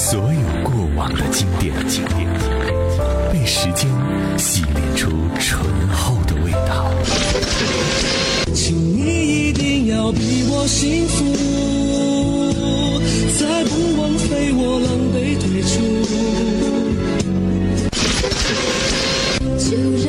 所有过往的经典，被时间洗炼出醇厚的味道。请你一定要比我幸福，再不枉费我狼狈退出。就让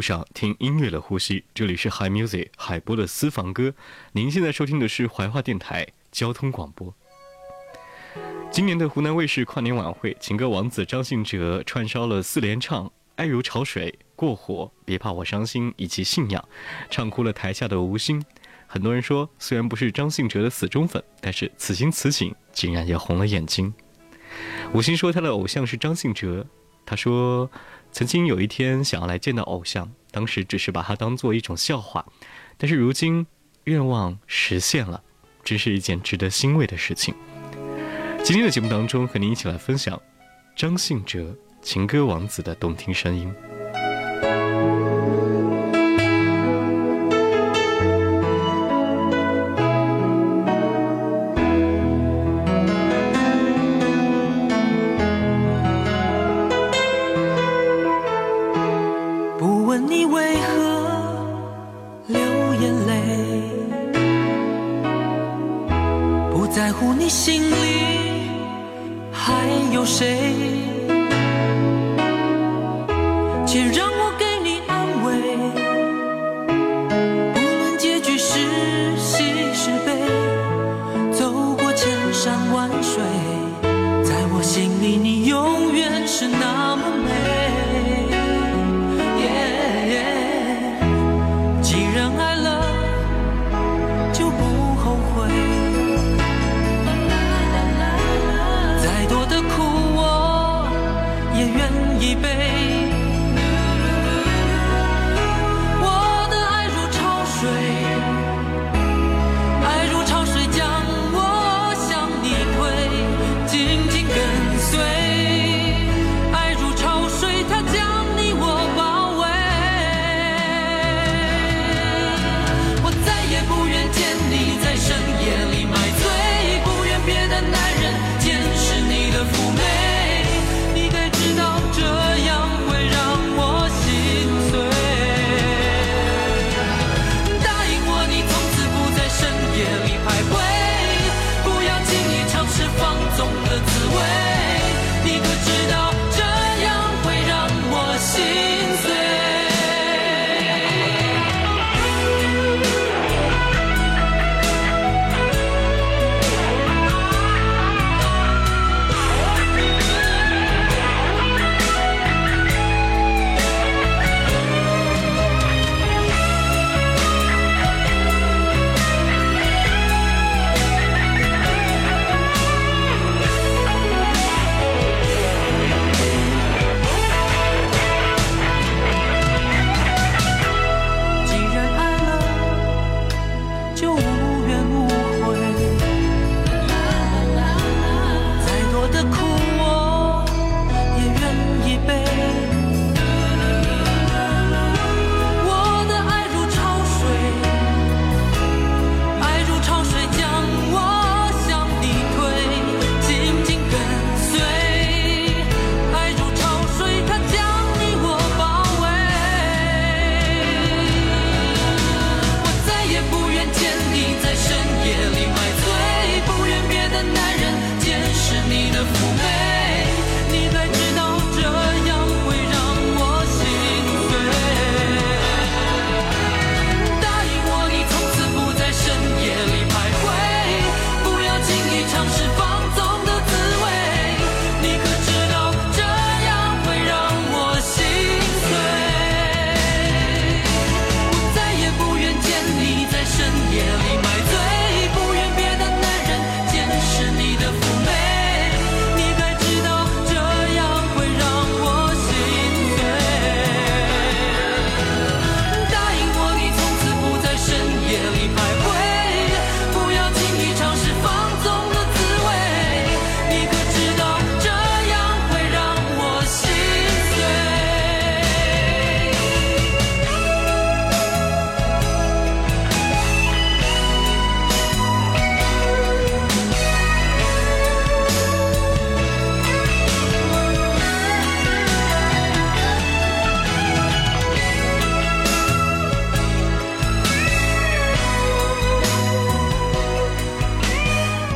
路上，听音乐的呼吸。这里是 Hi Music 海波的私房歌。您现在收听的是怀化电台交通广播。今年的湖南卫视跨年晚会，情歌王子张信哲串烧了四连唱《爱如潮水》《过火》《别怕我伤心》以及《信仰》，唱哭了台下的吴昕。很多人说，虽然不是张信哲的死忠粉，但是此情此景竟然也红了眼睛。吴昕说他的偶像是张信哲，他说。曾经有一天想要来见到偶像，当时只是把他当做一种笑话，但是如今愿望实现了，真是一件值得欣慰的事情。今天的节目当中，和您一起来分享张信哲情歌王子的动听声音。在乎你心里还有谁，也愿意背。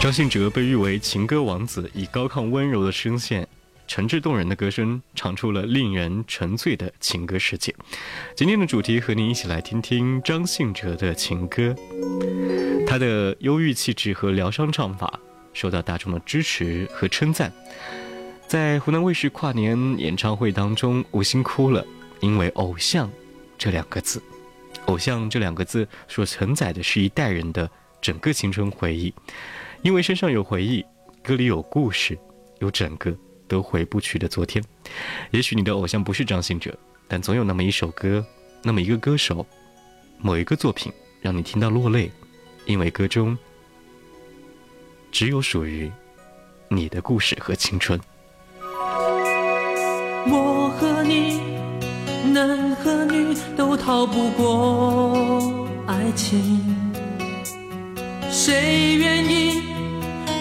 张信哲被誉为情歌王子，以高亢温柔的声线、诚挚动人的歌声，唱出了令人沉醉的情歌世界。今天的主题和您一起来听听张信哲的情歌。他的忧郁气质和疗伤唱法受到大众的支持和称赞。在湖南卫视跨年演唱会当中，吴昕哭了，因为“偶像”这两个字，“偶像”这两个字所承载的是一代人的整个青春回忆。因为身上有回忆，歌里有故事，有整个都回不去的昨天。也许你的偶像不是张信哲，但总有那么一首歌，那么一个歌手，某一个作品让你听到落泪，因为歌中只有属于你的故事和青春。我和你，男和女都逃不过爱情，谁愿意？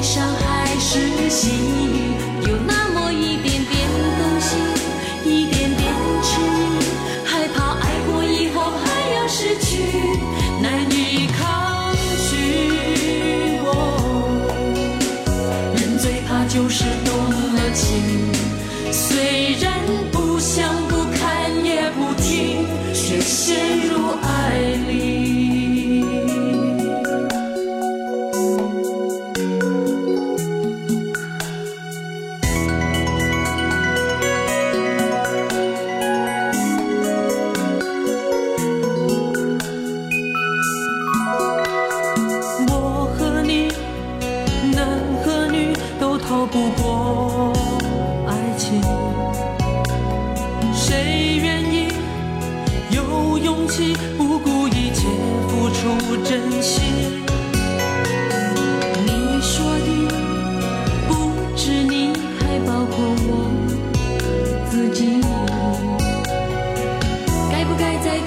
悲伤还是喜悦。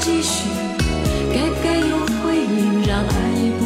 继续？该不该有回应？让爱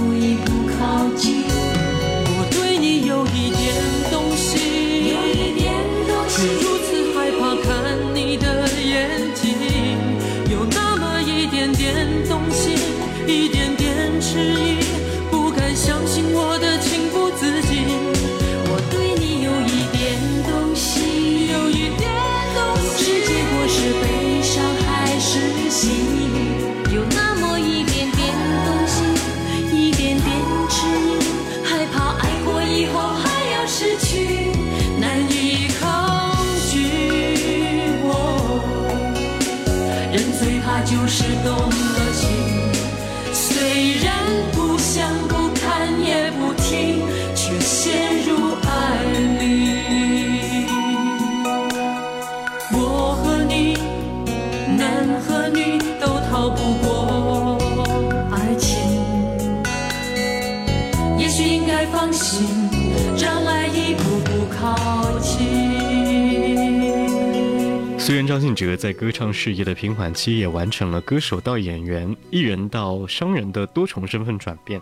虽然张信哲在歌唱事业的平缓期也完成了歌手到演员、艺人到商人的多重身份转变，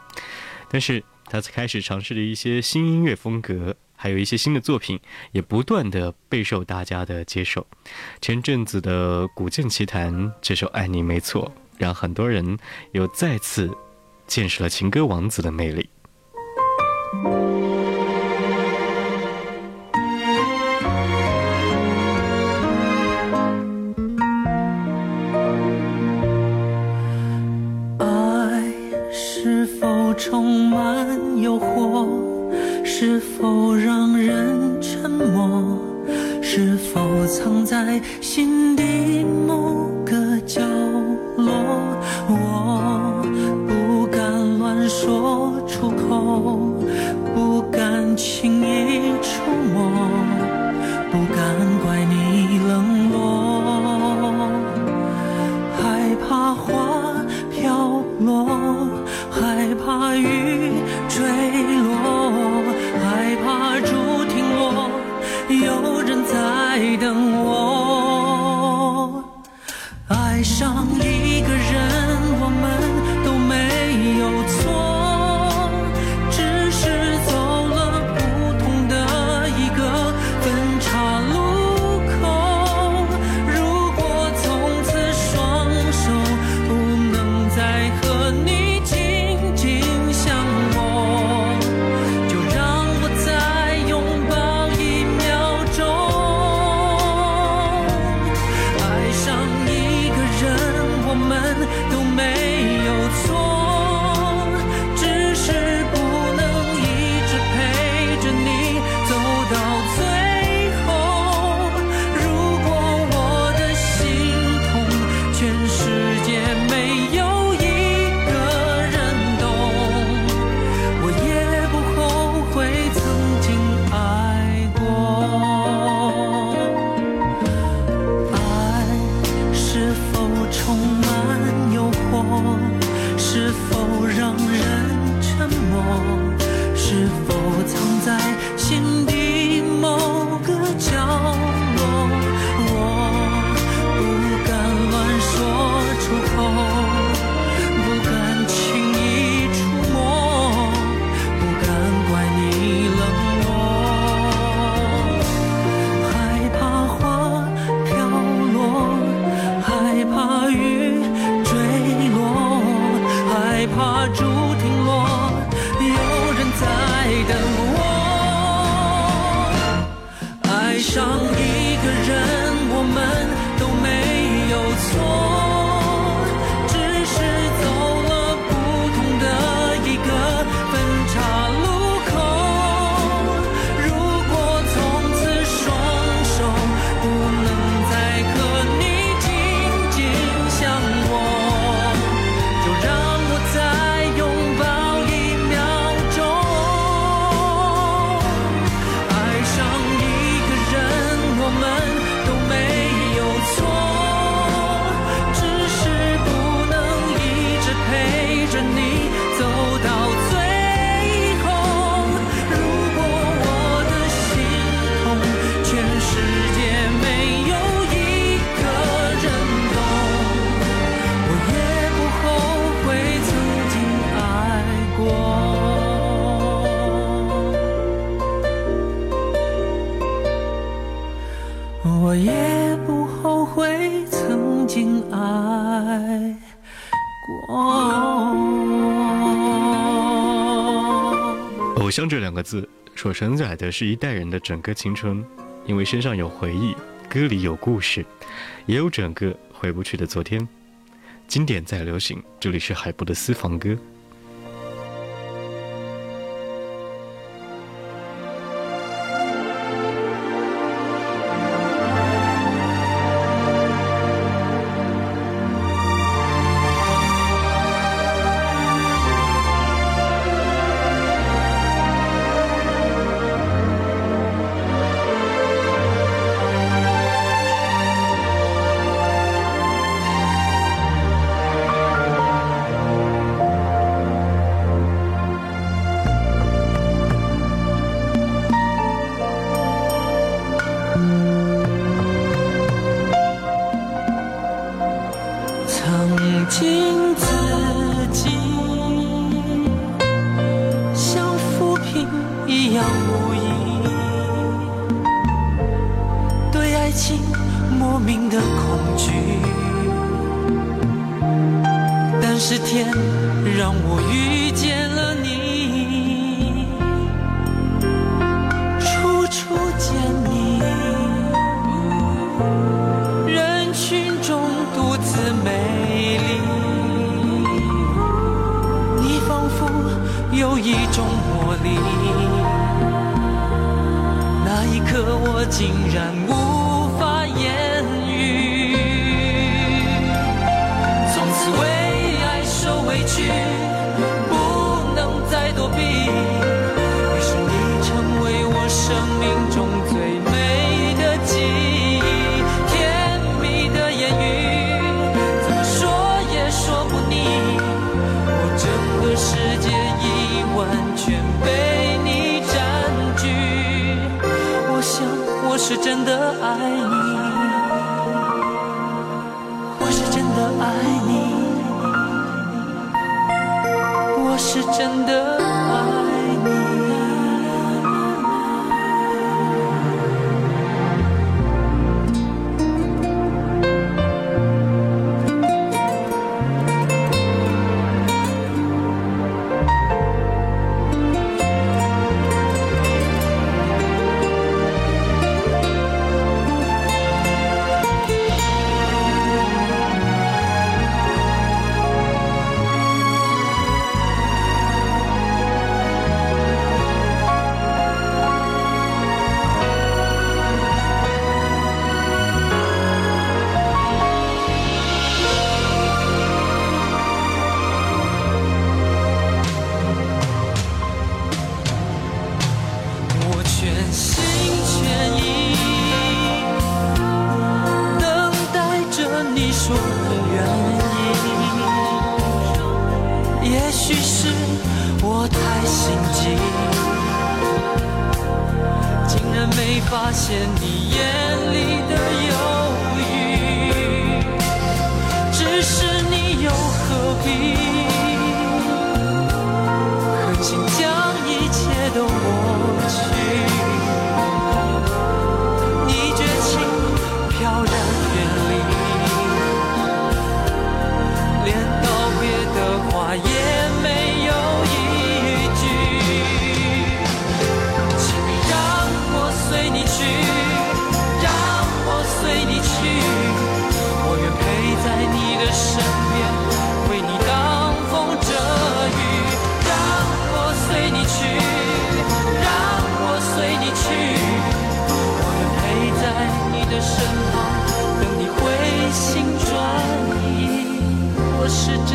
但是他开始尝试的一些新音乐风格，还有一些新的作品，也不断的备受大家的接受。前阵子的《古剑奇谭》这首《爱你没错》，让很多人又再次见识了情歌王子的魅力。充满诱惑？是否让人沉默？是否藏在心底某偶像这两个字所承载的是一代人的整个青春。因为身上有回忆歌里有故事也有整个回不去的昨天。经典在流行这里是海波的私房歌。是天让我遇见了你，处处见你，人群中独自美丽，你仿佛有一种魔力，那一刻我竟然。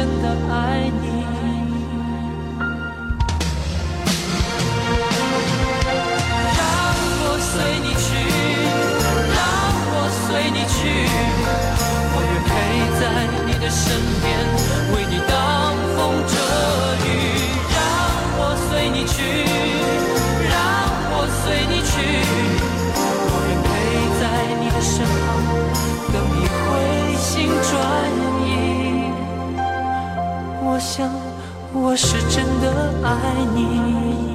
真的爱你。让我随你去让我随你去我愿陪在你的身边。我想，我是真的爱你。